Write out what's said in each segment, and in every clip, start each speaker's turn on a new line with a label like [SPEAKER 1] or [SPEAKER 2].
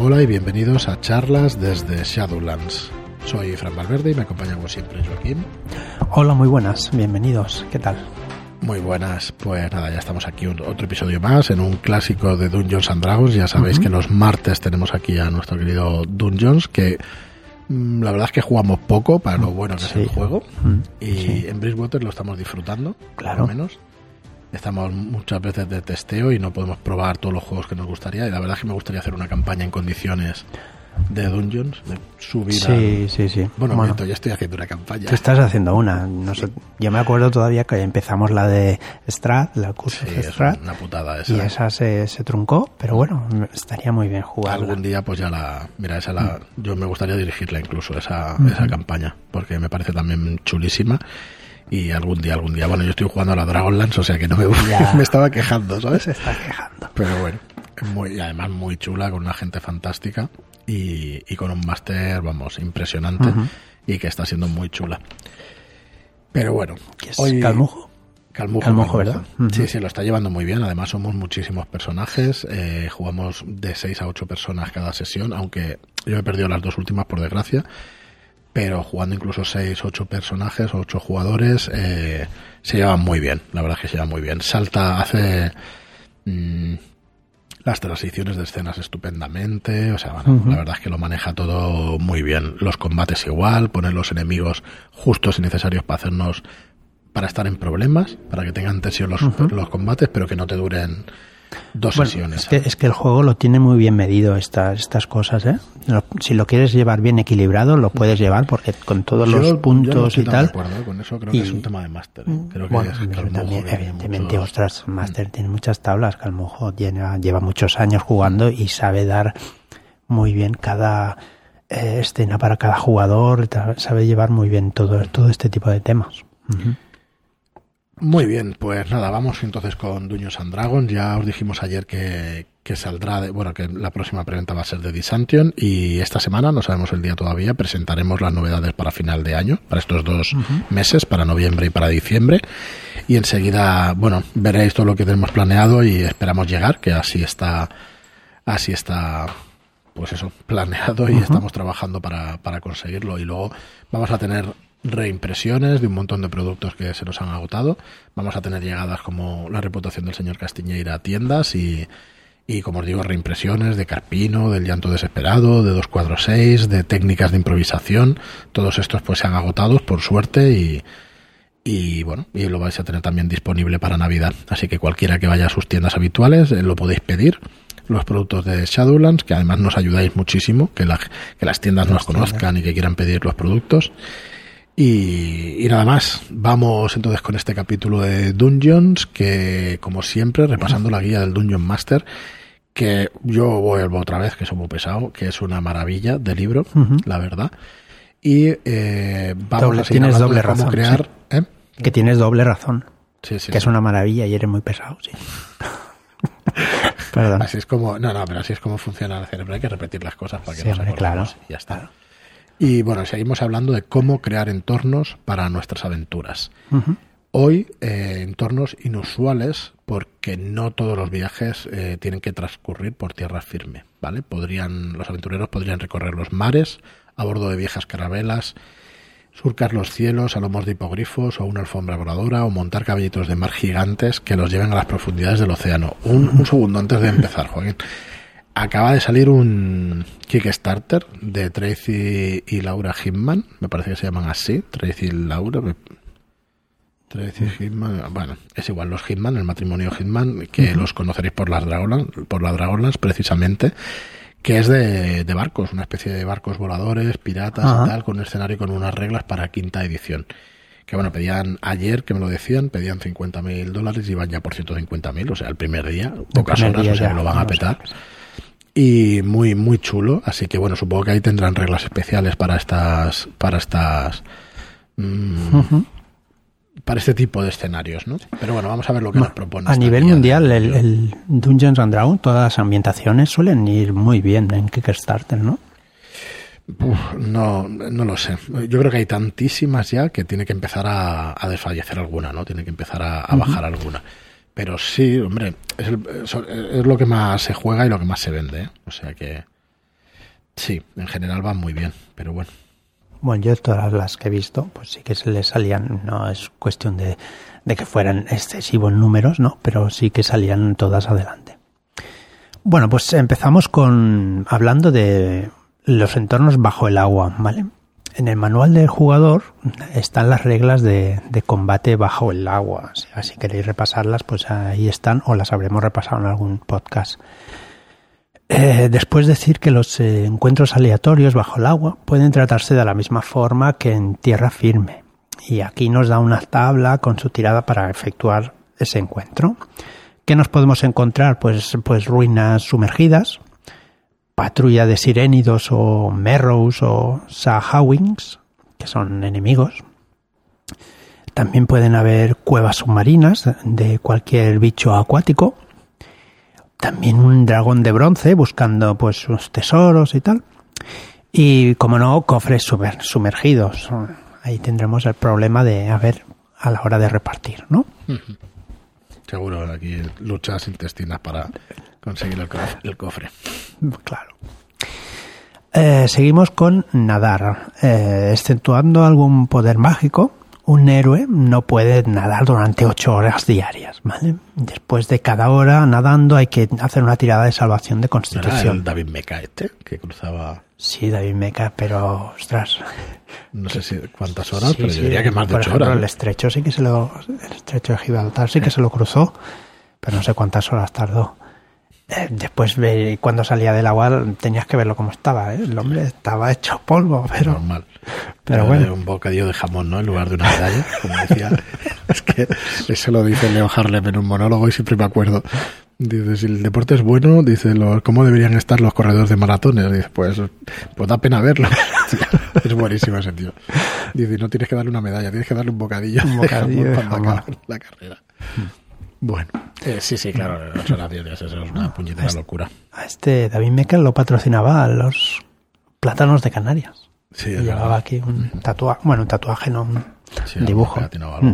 [SPEAKER 1] Hola y bienvenidos a charlas desde Shadowlands. Soy Fran Valverde y me acompaña como siempre Joaquín.
[SPEAKER 2] Hola, muy buenas, bienvenidos. ¿Qué tal?
[SPEAKER 1] Muy buenas, pues nada, ya estamos aquí un, otro episodio más en un clásico de Dungeons and Dragons. Ya sabéis que los martes tenemos aquí a nuestro querido Dungeons, que mm, la verdad es que jugamos poco para lo bueno que es el juego. Y en Bridgewater lo estamos disfrutando, claro. menos. Estamos muchas veces de testeo y no podemos probar todos los juegos que nos gustaría. Y la verdad es que me gustaría hacer una campaña en condiciones de Dungeons, de subir
[SPEAKER 2] sí, Sí, sí,
[SPEAKER 1] Bueno, bueno ya estoy haciendo una campaña.
[SPEAKER 2] Tú estás haciendo una. No sé, yo me acuerdo todavía que empezamos la de Strat, la curso de Strat.
[SPEAKER 1] una putada esa.
[SPEAKER 2] Y esa se, se, truncó, pero bueno, estaría muy bien jugar.
[SPEAKER 1] Algún día pues ya la... Mira, esa la... Mm. Yo me gustaría dirigirla incluso, esa, esa campaña, porque me parece también chulísima y algún día, algún día. Bueno, yo estoy jugando a la Dragonlance, o sea que no me, me estaba quejando, ¿sabes?
[SPEAKER 2] Se está quejando.
[SPEAKER 1] Pero bueno, muy, y además muy chula, con una gente fantástica y, y con un máster, vamos, impresionante y que está siendo muy chula. Pero bueno,
[SPEAKER 2] es hoy... Calmujo?
[SPEAKER 1] Calmujo, ¿verdad? Sí, sí, lo está llevando muy bien. Además, somos muchísimos personajes. Eh, jugamos de 6 a 8 personas cada sesión, aunque yo he perdido las dos últimas, por desgracia pero jugando incluso 6, 8 personajes, 8 jugadores, eh, se llevan muy bien, la verdad es que se llevan muy bien. Salta, hace mm, las transiciones de escenas estupendamente, o sea, la verdad es que lo maneja todo muy bien. Los combates igual, poner los enemigos justos y necesarios para hacernos, para estar en problemas, para que tengan tensión los, los combates, pero que no te duren Dos sesiones.
[SPEAKER 2] Es que, es que, el juego lo tiene muy bien medido estas, estas cosas, ¿eh? si lo quieres llevar bien equilibrado, lo puedes llevar porque con todos los puntos y tal.
[SPEAKER 1] con eso creo que es un tema de máster. ¿eh?
[SPEAKER 2] Mm, creo que evidentemente, ostras, máster tiene muchas tablas. Calmojo lleva, lleva muchos años jugando y sabe dar muy bien cada eh, escena para cada jugador, sabe llevar muy bien todo, todo este tipo de temas.
[SPEAKER 1] Muy bien, pues nada, vamos entonces con Duños and Dragons. Ya os dijimos ayer que, que saldrá, de, bueno, que la próxima preventa va a ser de Disantion y esta semana, no sabemos el día todavía, presentaremos las novedades para final de año, para estos dos meses, para noviembre y para diciembre. Y enseguida, bueno, veréis todo lo que tenemos planeado y esperamos llegar, que así está, así está, pues eso, planeado y estamos trabajando para, para conseguirlo. Y luego vamos a tener reimpresiones de un montón de productos que se nos han agotado. Vamos a tener llegadas como la reputación del señor Castiñeira a tiendas y, y como os digo, reimpresiones de Carpino, del llanto desesperado, de 246, de técnicas de improvisación. Todos estos pues se han agotado por suerte y, y bueno, y lo vais a tener también disponible para Navidad. Así que cualquiera que vaya a sus tiendas habituales eh, lo podéis pedir. Los productos de Shadowlands, que además nos ayudáis muchísimo, que, la, que las tiendas nos conozcan y que quieran pedir los productos. Y, nada más, vamos entonces con este capítulo de Dungeons, que como siempre, repasando la guía del Dungeon Master, que yo voy otra vez, que es muy pesado, que es una maravilla de libro, la verdad. Y eh, vamos a
[SPEAKER 2] tienes doble razón, crear... ¿eh? Que tienes doble razón. Sí, sí, que es una maravilla y eres muy pesado, sí.
[SPEAKER 1] Perdón. Así es como, no, no, pero así es como funciona el cerebro. Hay que repetir las cosas para que nos
[SPEAKER 2] claro.
[SPEAKER 1] Y ya está. Y bueno, seguimos hablando de cómo crear entornos para nuestras aventuras. Hoy, eh, entornos inusuales porque no todos los viajes eh, tienen que transcurrir por tierra firme, ¿vale? Podrían, los aventureros podrían recorrer los mares a bordo de viejas carabelas, surcar los cielos a lomos de hipogrifos o una alfombra voladora o montar caballitos de mar gigantes que los lleven a las profundidades del océano. Un, un segundo antes de empezar, Joaquín acaba de salir un Kickstarter de Tracy y Laura Hitman, me parece que se llaman así, Tracy y Laura. Tracy Hitman, bueno, es igual, los Hitman, el matrimonio Hitman, que los conoceréis por las Dragonlance, por las Dragonlance precisamente, que es de, barcos, una especie de barcos voladores, piratas y tal, con un escenario con unas reglas para quinta edición. Que bueno, pedían ayer que me lo decían, pedían 50.000 dólares y van ya por 150.000, o sea, el primer día, pocas horas, o sea, lo van a petar y muy muy chulo así que bueno supongo que ahí tendrán reglas especiales para estas para estas mm, para este tipo de escenarios no pero bueno vamos a ver lo que nos propone
[SPEAKER 2] a nivel mundial el, Dungeons and Dragons todas las ambientaciones suelen ir muy bien en Kickstarter no
[SPEAKER 1] no, no lo sé. Yo creo que hay tantísimas ya que tiene que empezar a, desfallecer alguna, ¿no? Tiene que empezar a, bajar alguna. Pero sí, hombre, es, es, lo que más se juega y lo que más se vende. ¿eh? O sea que. Sí, en general van muy bien, pero bueno.
[SPEAKER 2] Bueno, yo todas las que he visto, pues sí que se les salían, no es cuestión de, de que fueran excesivos números, ¿no? Pero sí que salían todas adelante. Bueno, pues empezamos con hablando de los entornos bajo el agua, ¿vale? En el manual del jugador están las reglas de, combate bajo el agua. Si queréis repasarlas, pues ahí están o las habremos repasado en algún podcast. Eh, después decir que los eh, encuentros aleatorios bajo el agua pueden tratarse de la misma forma que en tierra firme. Y aquí nos da una tabla con su tirada para efectuar ese encuentro. ¿Qué nos podemos encontrar? Pues, pues ruinas sumergidas, patrulla de sirénidos o merrows o sahawings, que son enemigos. También pueden haber cuevas submarinas de cualquier bicho acuático también un dragón de bronce buscando pues sus tesoros y tal. Y como no, cofres sumergidos. Ahí tendremos el problema de a ver a la hora de repartir, ¿no?
[SPEAKER 1] Seguro aquí luchas intestinas para conseguir el cofre.
[SPEAKER 2] Claro. Eh, seguimos con nadar. Eh, exceptuando algún poder mágico, un héroe no puede nadar durante ocho horas diarias, ¿vale? Después de cada hora nadando hay que hacer una tirada de salvación de constitución.
[SPEAKER 1] el David Meca este que cruzaba?
[SPEAKER 2] Sí, David Meca, pero ostras.
[SPEAKER 1] No sé si cuántas horas, pero yo diría que más de ocho horas.
[SPEAKER 2] El estrecho sí que se lo, el estrecho de Gibraltar sí que se lo cruzó, pero no sé cuántas horas tardó. Eh, después, cuando salía del agua, tenías que verlo como estaba. ¿eh? El hombre estaba hecho polvo, pero.
[SPEAKER 1] Normal. Pero, bueno. Un bocadillo de jamón, ¿no? En lugar de una medalla, como decía. es que eso lo dice Leo Harlem en un monólogo y siempre me acuerdo. Dice, si el deporte es bueno, dice, ¿cómo deberían estar los corredores de maratones? Dice, pues, pues da pena verlo. es buenísimo ese tío. Dice, no tienes que darle una medalla, tienes que darle un bocadillo,
[SPEAKER 2] un bocadillo de jamón para
[SPEAKER 1] acabar la carrera. Bueno, eh, sí, sí, claro, ocho horas eso es una puñetera locura.
[SPEAKER 2] A este David Mecker lo patrocinaba a los plátanos de Canarias.
[SPEAKER 1] Sí,
[SPEAKER 2] llevaba aquí un tatuaje, bueno, un tatuaje, no un dibujo. Mm,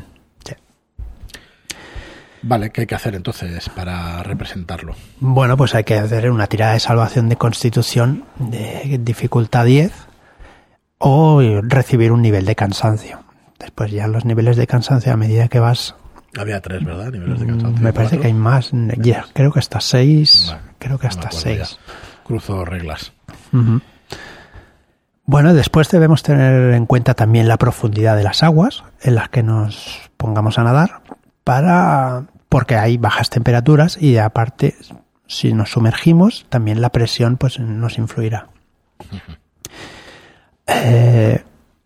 [SPEAKER 1] vale, ¿qué hay que hacer entonces para representarlo?
[SPEAKER 2] Bueno, pues hay que hacer una tirada de salvación de constitución de dificultad 10 o recibir un nivel de cansancio. Después ya los niveles de cansancio a medida que vas
[SPEAKER 1] había tres, ¿verdad? Niveles de cansancio.
[SPEAKER 2] Me parece que hay más. Ya, creo que hasta seis. creo que hasta seis.
[SPEAKER 1] Cruzo reglas.
[SPEAKER 2] Bueno, después debemos tener en cuenta también la profundidad de las aguas en las que nos pongamos a nadar para porque hay bajas temperaturas y aparte si nos sumergimos también la presión pues nos influirá. eh,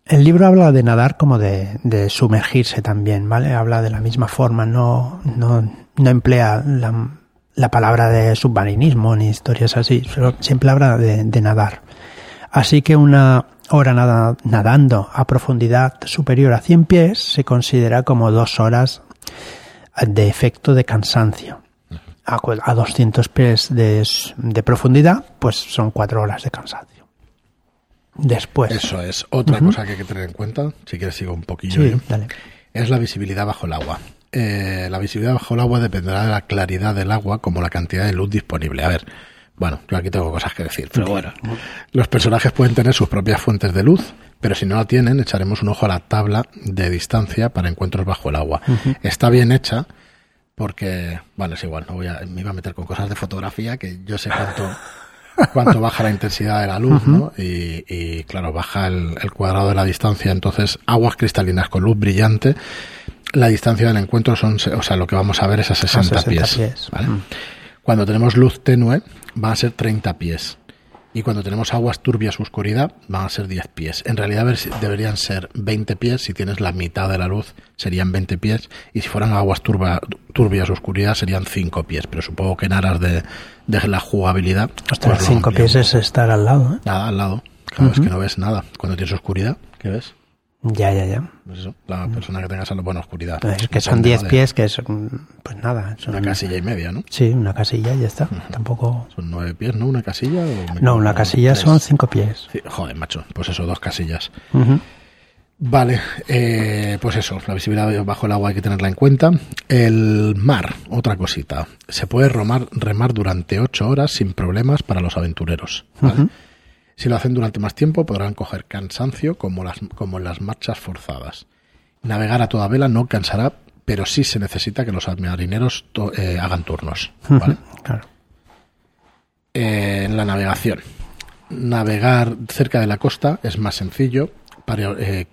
[SPEAKER 2] el libro habla de nadar como de, sumergirse también, ¿vale? Habla de la misma forma, no, no, no emplea la, palabra de submarinismo ni historias así, solo siempre habla de, nadar. Así que una hora nadando a profundidad superior a 100 pies se considera como dos horas de efecto de cansancio. A, a 200 pies de, de profundidad, pues son cuatro horas de cansancio después.
[SPEAKER 1] Eso es. Otra cosa que hay que tener en cuenta, si quieres sigo un poquillo, es la visibilidad bajo el agua. Eh, la visibilidad bajo el agua dependerá de la claridad del agua como la cantidad de luz disponible. A ver, bueno, yo aquí tengo cosas que decir, pero bueno. Los personajes pueden tener sus propias fuentes de luz, pero si no la tienen, echaremos un ojo a la tabla de distancia para encuentros bajo el agua. Está bien hecha porque, bueno, es igual, no voy a, me iba a meter con cosas de fotografía que yo sé cuánto cuánto baja la intensidad de la luz, ¿no? Y, claro, baja el, cuadrado de la distancia. Entonces, aguas cristalinas con luz brillante, la distancia del encuentro son, o sea, lo que vamos a ver es a 60, pies. Cuando tenemos luz tenue, va a ser 30 pies. Y cuando tenemos aguas turbias oscuridad, van a ser 10 pies. En realidad deberían ser 20 pies. Si tienes la mitad de la luz, serían 20 pies. Y si fueran aguas turbias oscuridad, serían 5 pies. Pero supongo que en aras de, la jugabilidad.
[SPEAKER 2] Hasta 5 pues pies es estar al lado. ¿eh?
[SPEAKER 1] Nada, al lado. Claro, es que no ves nada. Cuando tienes oscuridad, ¿qué ves?
[SPEAKER 2] Ya, ya, ya.
[SPEAKER 1] Pues eso, la persona que tenga salud, bueno, oscuridad.
[SPEAKER 2] Pues es que son 10 pies, que es, pues nada.
[SPEAKER 1] una casilla y media, ¿no?
[SPEAKER 2] Sí, una casilla y ya está. Tampoco.
[SPEAKER 1] Son 9 pies, ¿no? Una casilla.
[SPEAKER 2] no, una casilla son 5 pies.
[SPEAKER 1] joder, macho. Pues eso, dos casillas. Vale, eh, pues eso, la visibilidad bajo el agua hay que tenerla en cuenta. El mar, otra cosita. Se puede remar, remar durante 8 horas sin problemas para los aventureros. ¿vale? Si lo hacen durante más tiempo, podrán coger cansancio como, las, como en las marchas forzadas. Navegar a toda vela no cansará, pero sí se necesita que los marineros eh, hagan turnos. ¿vale?
[SPEAKER 2] Claro.
[SPEAKER 1] Eh, en la navegación. Navegar cerca de la costa es más sencillo para, eh,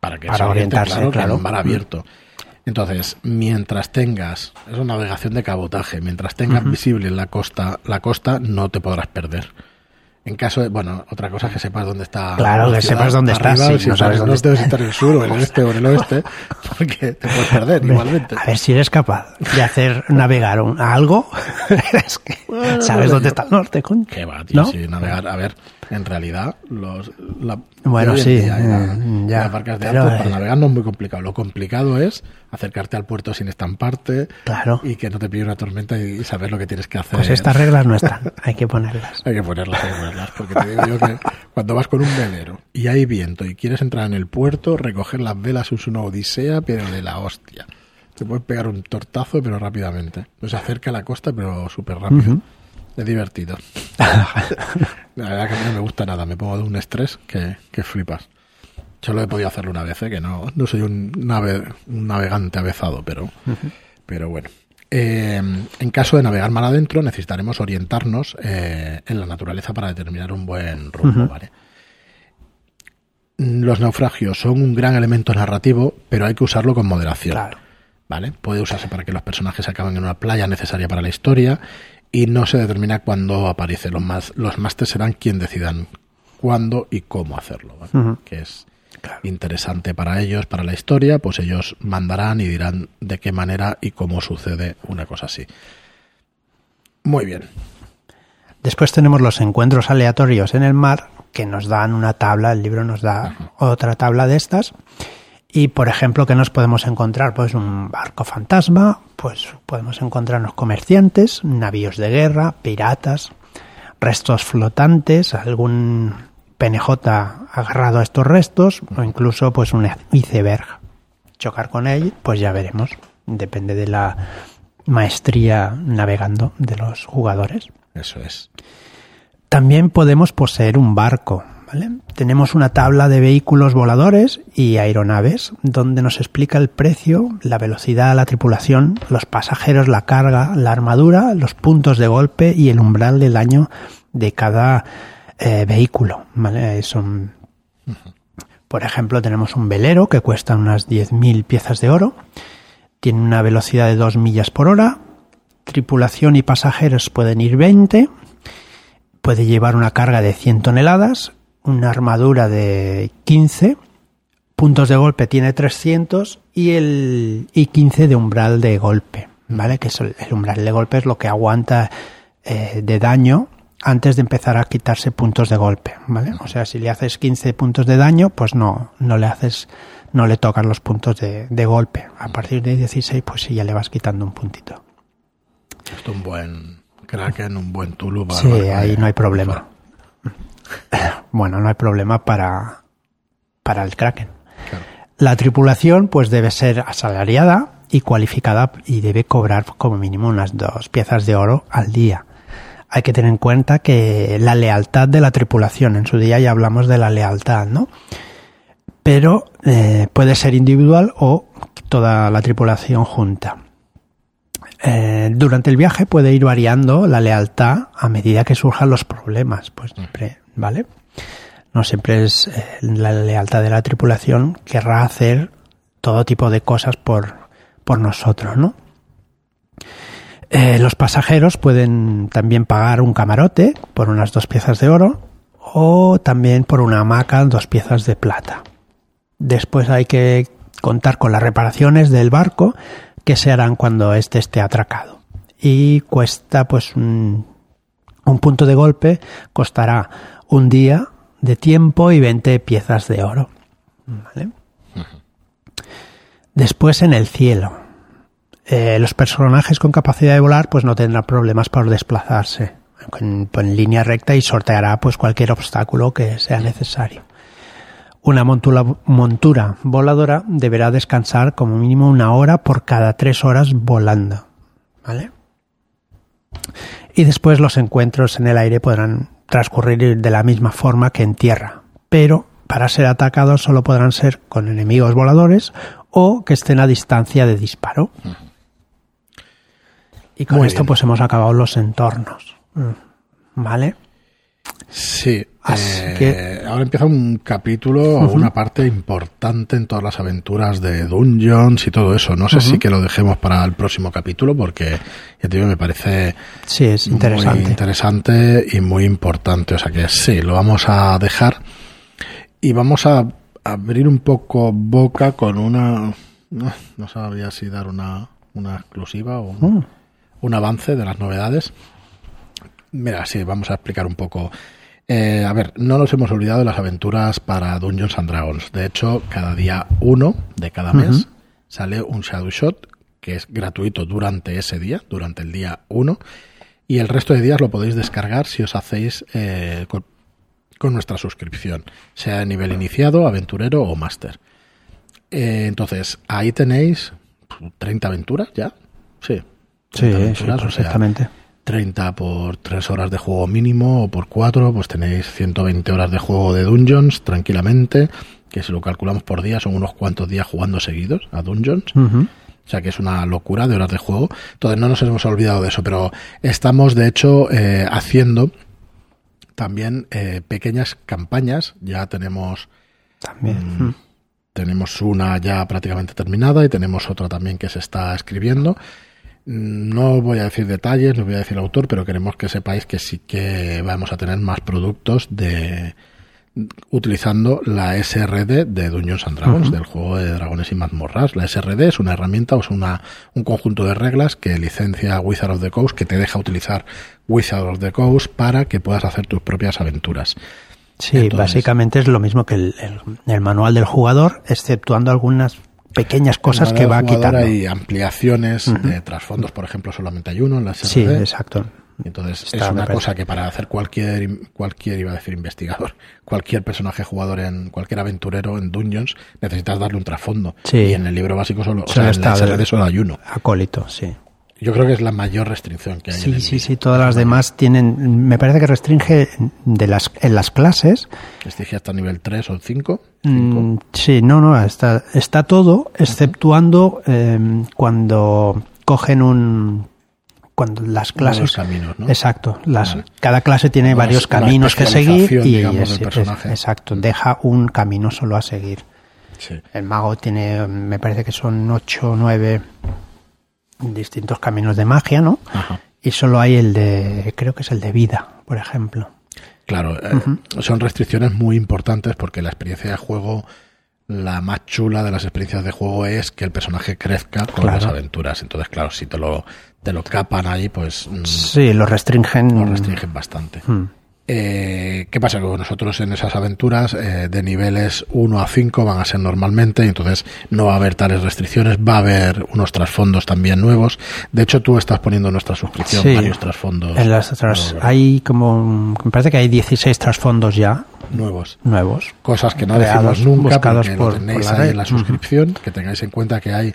[SPEAKER 1] para que
[SPEAKER 2] Para
[SPEAKER 1] se oriente,
[SPEAKER 2] orientarse,
[SPEAKER 1] claro,
[SPEAKER 2] claro.
[SPEAKER 1] mar abierto. Entonces, mientras tengas, es una navegación de cabotaje, mientras tengas visible la costa, la costa, no te podrás perder. En caso de, bueno, otra cosa es que sepas dónde está.
[SPEAKER 2] Claro,
[SPEAKER 1] la
[SPEAKER 2] que
[SPEAKER 1] ciudad,
[SPEAKER 2] sepas dónde estás, sí,
[SPEAKER 1] si
[SPEAKER 2] no sabes dónde está.
[SPEAKER 1] estás en el sur o en el este o en el oeste, porque te puedes perder igualmente.
[SPEAKER 2] A ver si eres capaz de hacer navegar un- algo. es que sabes dónde está el norte, coño.
[SPEAKER 1] Que va, tío, sí, navegar. A ver, en realidad, los. La,
[SPEAKER 2] Bueno, sí,
[SPEAKER 1] y
[SPEAKER 2] ya,
[SPEAKER 1] las barcas de alto para
[SPEAKER 2] eh,
[SPEAKER 1] navegar no es muy complicado. Lo complicado es acercarte al puerto sin estamparte
[SPEAKER 2] Claro.
[SPEAKER 1] y que no te pille una tormenta y saber lo que tienes que hacer.
[SPEAKER 2] Pues estas reglas no están, hay que ponerlas.
[SPEAKER 1] Hay que ponerlas, hay que ponerlas. Porque te digo yo que cuando vas con un velero y hay viento y quieres entrar en el puerto, recoger las velas es una odisea, pero de la hostia. Te puedes pegar un tortazo, pero rápidamente. No se acerca a la costa, pero súper rápido. Es divertido. La verdad que a mí no me gusta nada. Me pongo de un estrés que, que flipas. Solo he podido hacerlo una vez, ¿eh? que no, no soy un, nave- un navegante avezado, pero, pero bueno. Eh, en caso de navegar mar adentro, necesitaremos orientarnos eh, en la naturaleza para determinar un buen rumbo, ¿vale? Los naufragios son un gran elemento narrativo, pero hay que usarlo con moderación.
[SPEAKER 2] Claro.
[SPEAKER 1] ¿Vale? Puede usarse para que los personajes acaben en una playa necesaria para la historia y no se determina cuándo aparece. Los, más, los másters serán quien decidan cuándo y cómo hacerlo, que es
[SPEAKER 2] Claro.
[SPEAKER 1] interesante para ellos, para la historia, pues ellos mandarán y dirán de qué manera y cómo sucede una cosa así. Muy bien.
[SPEAKER 2] Después tenemos los encuentros aleatorios en el mar que nos dan una tabla, el libro nos da otra tabla de estas. Y por ejemplo, que nos podemos encontrar? Pues un barco fantasma, pues podemos encontrarnos comerciantes, navíos de guerra, piratas, restos flotantes, algún PNJ agarrado a estos restos, o incluso pues un iceberg. Chocar con él, pues ya veremos. Depende de la maestría navegando de los jugadores.
[SPEAKER 1] Eso es.
[SPEAKER 2] También podemos poseer un barco. ¿Vale? Tenemos una tabla de vehículos voladores y aeronaves donde nos explica el precio, la velocidad, la tripulación, los pasajeros, la carga, la armadura, los puntos de golpe y el umbral del daño de cada eh, vehículo. Son, por ejemplo, tenemos un velero que cuesta unas 10.000 piezas de oro, tiene una velocidad de 2 millas por hora, tripulación y pasajeros pueden ir 20, puede llevar una carga de 100 toneladas, una armadura de 15, puntos de golpe tiene 300 y el y 15 de umbral de golpe, ¿vale? Que es el, el umbral de golpe es lo que aguanta eh, de daño antes de empezar a quitarse puntos de golpe, ¿vale? O sea, si le haces 15 puntos de daño, pues no, no le haces, no le tocan los puntos de, de golpe. A partir de 16, pues sí, ya le vas quitando un puntito.
[SPEAKER 1] Esto un buen Kraken, un buen Tulu.
[SPEAKER 2] Sí, ahí no hay problema. Bueno, no hay problema para, para el Kraken.
[SPEAKER 1] Claro.
[SPEAKER 2] La tripulación pues debe ser asalariada y cualificada y debe cobrar como mínimo unas dos piezas de oro al día. Hay que tener en cuenta que la lealtad de la tripulación, en su día ya hablamos de la lealtad, ¿no? Pero eh, puede ser individual o toda la tripulación junta. Eh, durante el viaje puede ir variando la lealtad a medida que surjan los problemas, pues siempre, ¿vale? No siempre es eh, la lealtad de la tripulación querrá hacer todo tipo de cosas por, por nosotros, ¿no? Eh, los pasajeros pueden también pagar un camarote por unas dos piezas de oro o también por una hamaca dos piezas de plata. Después hay que contar con las reparaciones del barco que se harán cuando éste esté atracado. Y cuesta pues un, un punto de golpe costará un día de tiempo y 20 piezas de oro. ¿Vale? Después en el cielo. Eh, los personajes con capacidad de volar pues no tendrán problemas por desplazarse en, en línea recta y sorteará pues cualquier obstáculo que sea necesario. Una montura, montura voladora deberá descansar como mínimo una hora por cada tres horas volando. ¿Vale? Y después los encuentros en el aire podrán transcurrir de la misma forma que en tierra, pero para ser atacados solo podrán ser con enemigos voladores o que estén a distancia de disparo. Y con
[SPEAKER 1] Muy
[SPEAKER 2] esto
[SPEAKER 1] bien.
[SPEAKER 2] pues hemos acabado los entornos. Mm, ¿Vale?
[SPEAKER 1] Sí,
[SPEAKER 2] Así
[SPEAKER 1] eh,
[SPEAKER 2] que-
[SPEAKER 1] ahora empieza un capítulo o una parte importante en todas las aventuras de Dungeons y todo eso. No sé si que lo dejemos para el próximo capítulo porque ya te digo, me parece
[SPEAKER 2] Sí, es interesante.
[SPEAKER 1] muy interesante y muy importante. O sea que sí, lo vamos a dejar y vamos a abrir un poco boca con una... No, no sabía si dar una, una exclusiva o un,
[SPEAKER 2] Mm.
[SPEAKER 1] un avance de las novedades. Mira, sí, vamos a explicar un poco. Eh, a ver, no nos hemos olvidado de las aventuras para Dungeons and Dragons. De hecho, cada día uno de cada mes sale un Shadow Shot que es gratuito durante ese día, durante el día 1. Y el resto de días lo podéis descargar si os hacéis eh, con, con nuestra suscripción, sea de nivel iniciado, aventurero o máster. Eh, entonces, ahí tenéis 30 aventuras ya. Sí.
[SPEAKER 2] Sí,
[SPEAKER 1] 30
[SPEAKER 2] sí,
[SPEAKER 1] aventuras, o sea. 30 por 3 horas de juego mínimo o por 4, pues tenéis 120 horas de juego de Dungeons tranquilamente, que si lo calculamos por día son unos cuantos días jugando seguidos a Dungeons.
[SPEAKER 2] Ujú.
[SPEAKER 1] O sea que es una locura de horas de juego. Entonces no nos hemos olvidado de eso, pero estamos de hecho eh, haciendo también eh, pequeñas campañas. Ya tenemos
[SPEAKER 2] También.
[SPEAKER 1] Tenemos una ya prácticamente terminada y tenemos otra también que se está escribiendo. No voy a decir detalles, no voy a decir autor, pero queremos que sepáis que sí que vamos a tener más productos de utilizando la SRD de Dungeons and Dragons, del juego de dragones y mazmorras. La SRD es una herramienta o es una, un conjunto de reglas que licencia Wizard of the Coast, que te deja utilizar Wizard of the Coast para que puedas hacer tus propias aventuras.
[SPEAKER 2] Sí,
[SPEAKER 1] Entonces-
[SPEAKER 2] básicamente es lo mismo que el, el- el manual del jugador, exceptuando algunas pequeñas cosas que va quitando.
[SPEAKER 1] Hay ampliaciones de trasfondos, por ejemplo, solamente hay uno en la SRD.
[SPEAKER 2] Sí, exacto.
[SPEAKER 1] Entonces
[SPEAKER 2] Está,
[SPEAKER 1] es una cosa que para hacer cualquier, cualquier, iba a decir investigador, cualquier personaje jugador en cualquier aventurero en Dungeons, necesitas darle un trasfondo.
[SPEAKER 2] Sí.
[SPEAKER 1] Y en el libro básico solo, o sea, en la SRD solo hay uno.
[SPEAKER 2] Acólito, sí.
[SPEAKER 1] Yo creo que es la mayor restricción que hay. en
[SPEAKER 2] Sí,
[SPEAKER 1] el
[SPEAKER 2] sí, sí, todas las demás tienen, me parece que restringe de las, en las clases.
[SPEAKER 1] Restringe hasta nivel 3 o 5.
[SPEAKER 2] Mm, sí, no, no, está, está todo, exceptuando eh, cuando cogen un, cuando las clases.
[SPEAKER 1] Caminos, ¿no?
[SPEAKER 2] Exacto, las,
[SPEAKER 1] Vale.
[SPEAKER 2] cada clase tiene varios caminos que seguir y
[SPEAKER 1] digamos,
[SPEAKER 2] es- es- exacto, deja un camino solo a seguir.
[SPEAKER 1] Sí.
[SPEAKER 2] El mago tiene, me parece que son ocho o nueve distintos caminos de magia, ¿no?
[SPEAKER 1] Ajá.
[SPEAKER 2] Y solo hay el de, creo que es el de vida, por ejemplo.
[SPEAKER 1] Claro, eh, son restricciones muy importantes porque la experiencia de juego, la más chula de las experiencias de juego es que el personaje crezca con
[SPEAKER 2] Claro.
[SPEAKER 1] las aventuras. Entonces, claro, si te lo, te lo capan ahí, pues mm,
[SPEAKER 2] Sí, lo restringen.
[SPEAKER 1] lo restringen bastante.
[SPEAKER 2] Mm.
[SPEAKER 1] Eh, ¿Qué pasa? Que nosotros en esas aventuras eh, de niveles 1 a 5 van a ser normalmente, entonces no va a haber tales restricciones, va a haber unos trasfondos también nuevos. De hecho, tú estás poniendo en nuestra suscripción
[SPEAKER 2] Sí.
[SPEAKER 1] varios trasfondos
[SPEAKER 2] En las otras hay como, me parece que hay 16 trasfondos ya
[SPEAKER 1] nuevos.
[SPEAKER 2] nuevos.
[SPEAKER 1] Cosas que no
[SPEAKER 2] Creados,
[SPEAKER 1] decimos nunca
[SPEAKER 2] buscados
[SPEAKER 1] porque
[SPEAKER 2] por-
[SPEAKER 1] lo tenéis
[SPEAKER 2] por la
[SPEAKER 1] ahí en la suscripción, que tengáis en cuenta que hay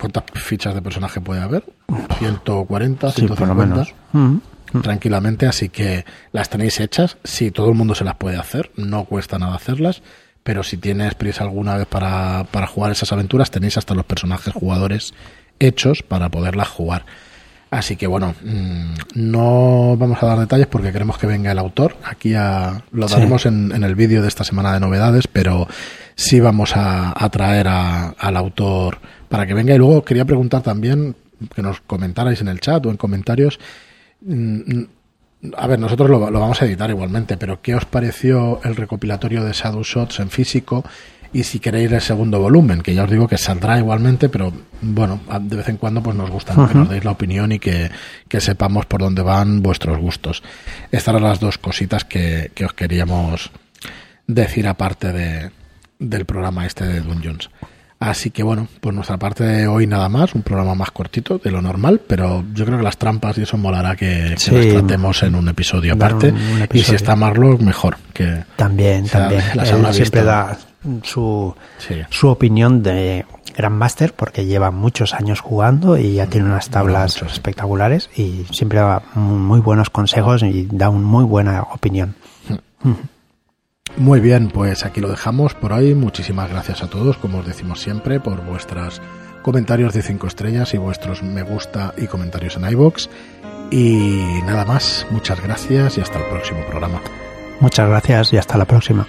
[SPEAKER 1] ¿cuántas fichas de personaje puede haber? 140,
[SPEAKER 2] Sí, por lo
[SPEAKER 1] 150
[SPEAKER 2] menos. Mm.
[SPEAKER 1] Tranquilamente, así que las tenéis hechas, sí, todo el mundo se las puede hacer, no cuesta nada hacerlas, pero si tienes prisa alguna vez para, para jugar esas aventuras, tenéis hasta los personajes jugadores hechos para poderlas jugar. Así que bueno, mm, no vamos a dar detalles porque queremos que venga el autor. Aquí a- lo
[SPEAKER 2] Sí.
[SPEAKER 1] daremos en, en el vídeo de esta semana de novedades, pero sí vamos a, a traer a- al autor para que venga. Y luego quería preguntar también que nos comentarais en el chat o en comentarios. Mm, A ver, nosotros lo, lo vamos a editar igualmente, pero ¿qué os pareció el recopilatorio de Shadow Shots en físico? Y si queréis el segundo volumen, que ya os digo que saldrá igualmente, pero bueno, de vez en cuando pues nos gusta ¿no? que nos deis la opinión y que, que sepamos por dónde van vuestros gustos. Estas eran las dos cositas que, que os queríamos decir aparte de, del programa este de Dungeons. Así que bueno, por nuestra parte de hoy nada más, un programa más cortito de lo normal, pero yo creo que las trampas y eso molará que, las tratemos en un episodio aparte.
[SPEAKER 2] un- un
[SPEAKER 1] Y si está Marlock, mejor. Que,
[SPEAKER 2] También,
[SPEAKER 1] sea,
[SPEAKER 2] también.
[SPEAKER 1] las
[SPEAKER 2] Él siempre
[SPEAKER 1] visto.
[SPEAKER 2] da su,
[SPEAKER 1] Sí.
[SPEAKER 2] su opinión de Grandmaster porque lleva muchos años jugando y ya tiene unas tablas espectaculares y siempre da muy buenos consejos y da una muy buena opinión.
[SPEAKER 1] Muy bien, pues aquí lo dejamos por hoy. Muchísimas gracias a todos, como os decimos siempre, por vuestros comentarios de 5 estrellas y vuestros me gusta y comentarios en iBox. Y nada más, muchas gracias y hasta el próximo programa.
[SPEAKER 2] Muchas gracias y hasta la próxima.